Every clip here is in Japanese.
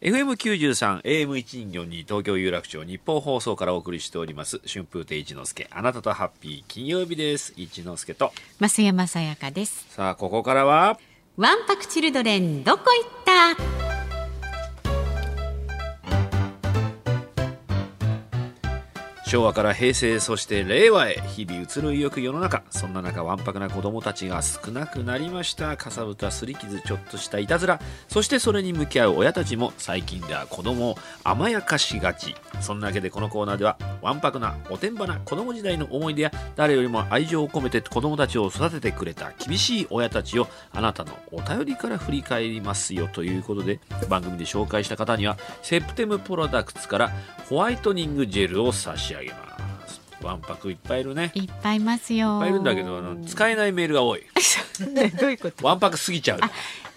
FM93 AM142 東京有楽町日本放送からお送りしております。春風亭一之輔あなたとハッピー金曜日です。一之輔と。増山さやかです。さあここからは？ワンパクチルドレンどこ行った？昭和から平成そして令和へ日々移ろいゆく世の中そんな中わんぱくな子供たちが少なくなりましたかさぶた。すり傷ちょっとしたいたずらそしてそれに向き合う親たちも最近では子供を甘やかしがちそんなわけでこのコーナーではわんぱくなおてんばな子供時代の思い出や誰よりも愛情を込めて子供た。ちを育ててくれた。厳しい親たちをあなた。のお便りから振り返りますよということで番組で紹介した方にはセプテムプロダクツからホワイトニングジェルを差し上げます。わんぱくいっぱいいるね。いっいっぱいいますよ。ぱいいるんだけどあの使えないメールが多い。ねどういうこと？わんぱくすぎちゃう。あ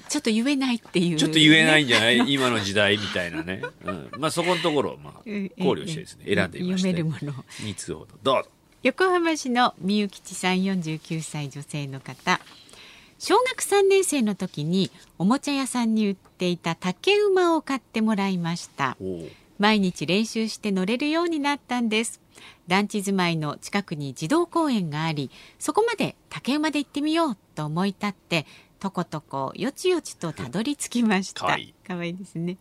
ちょっと言えないっていう、ちょっと言えないんじゃない？今の時代みたいなね、うん、まあそこのところをまあ考ええ慮してですね。選んでみました読めるもの。2通ほど。どうぞ。横浜市のみゆきちさん49歳女性の方。小学3年生の時におもちゃ屋さんに売っていた竹馬を買ってもらいました。おう毎日練習して乗れるようになったんです。団地住まいの近くに児童公園がありそこまで竹馬で行ってみようと思い立ってとことこよちよちとたどり着きました。かわいい。ですね。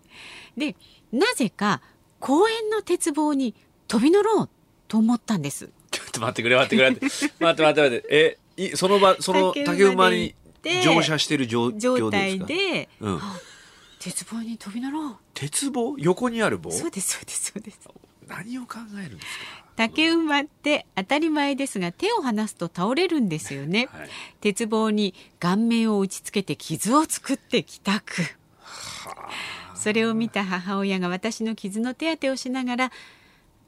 でなぜか公園の鉄棒に飛び乗ろうと思ったんです。ちょっと待ってくれ待ってくれ 待って。待って待って待って。えいその場その竹馬にで乗車してる状状況で態すか？でうん、あ鉄棒に飛び乗ろう。鉄棒？横にある棒？そうですそうですそうです。何を考えるんです竹馬って当たり前ですが手を離すと倒れるんですよね、か、はい、鉄棒に顔面を打ちつけて傷を作って帰宅。それを見た母親が私の傷の手当てをしながら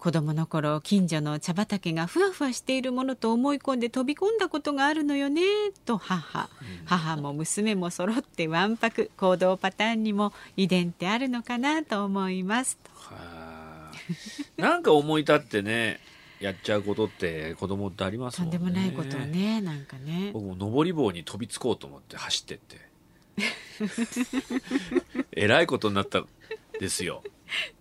子供の頃近所の茶畑がふわふわしているものと思い込んで飛び込んだことがあるのよねと母、母も娘も揃ってわんぱく行動パターンにも遺伝ってあるのかなと思いますはあ。なんか思い立ってねやっちゃうことって子供ってありますとんもんねでもないことをねなんかね。僕も登り棒に飛びつこうと思って走ってって。えらいことになったんですよ、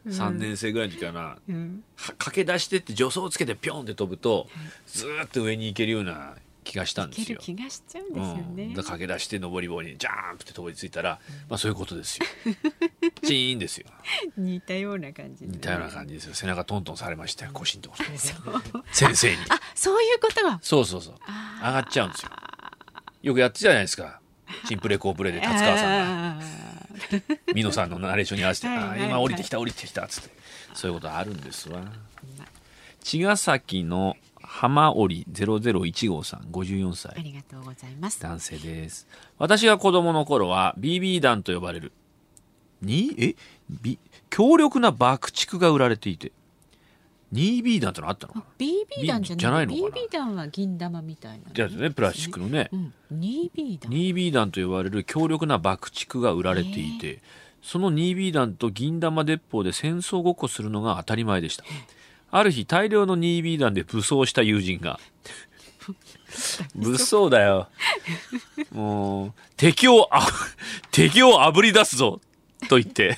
3年生ぐらいの時かな、うんは駆け出してって助走をつけてピョンって飛ぶと、ずーっと上に行けるような気がしたんですよ。気がしちゃうんですよね、うん、で駆け出して登り棒にジャーンプって飛びついたら、まあそういうことですよ。チーンですよ。似たような感じで似たような感じですよ。背中トントンされましたよ。腰んとこ先生に。あそういうことはそうそうそう。上がっちゃうんですよ。よくやってたじゃないですか。チンプレコープレで達川さんが。が ミノさんのナレーションに合わせて、はいはいあー今降りてきた降りてきたっつって。そういうことあるんですわ。茅ヶ崎の浜織001号さん54あ歳。りがとうございます。男性です。私が子供の頃は BB 弾と呼ばれる。に？え？び？強力な爆竹が売られていて 2B 弾ってのあったの BB 弾じゃないのかな？BB 弾は銀玉みたいな。じゃあねプラスチックのね。うん。2B 弾。2B 弾と呼ばれる強力な爆竹が売られていて、その 2B 弾と銀玉鉄砲で戦争ごっこするのが当たり前でした。ある日大量の 2B 弾で武装した友人が、物騒だよ。もう、敵をあ、敵を炙り出すぞと言って、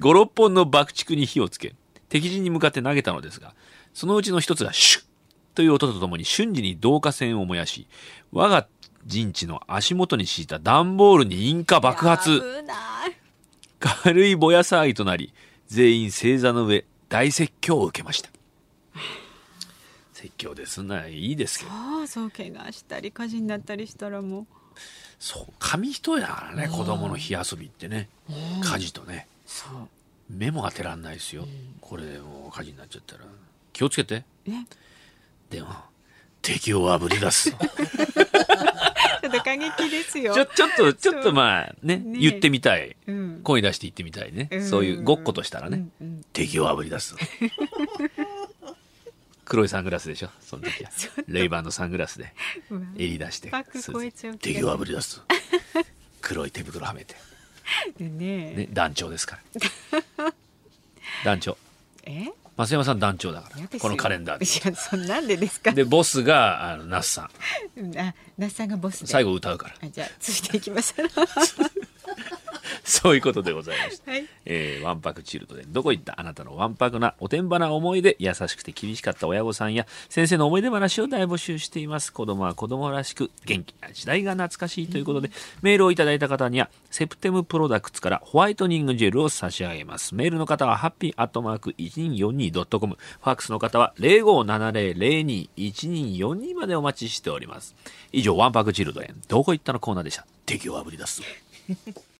5、6本の爆竹に火をつけ、敵陣に向かって投げたのですが、そのうちの一つがシュッという音とともに瞬時に導火線を燃やし、我が陣地の足元に敷いた段ボールに引火爆発。軽いぼや騒ぎとなり全員正座の上大説教を受けました。説教ですな。いいですけど。そうそう怪我したり火事になったりしたらもう。そう紙一重だからね子供の火遊びってね。火事とね。そう目も当てらんないですよ、これでもう火事になっちゃったら。気をつけて。ねでも敵をあぶり出す。ちょっと過激ですよ。ちょちょっとちょっとまあねね言ってみたい。うん。声出して言ってみたいね、うん。そういうごっことしたらね、うんうん。敵をあぶり出す。黒いサングラスでしょ？その時は。レイバンのサングラスで。襟出して。敵をあぶり出す。黒い手袋はめて、ねね、団長ですから団長。え？増山さん団長だからこのカレンダーで。いやそんなんでですか？でボスがあの那須さん。うんあ那須さんがボスで。最後歌うから。あじゃあついていきます そういうことでございましたはい。えー、ワンパクチルドでどこ行った？あなたのワンパクなおてんばな思い出。優しくて厳しかった親御さんや先生の思い出話を大募集しています。子供は子供らしく元気な時代が懐かしいということで、メールをいただいた方にはセプテムプロダクツからホワイトニングジェルを差し上げます。メールの方はハッピーアットマーク 1242.com ファックスの方は0570021242までお待ちしております。以上ワンパクチルドレン。どこ行ったのコーナーでした。敵をあぶり出す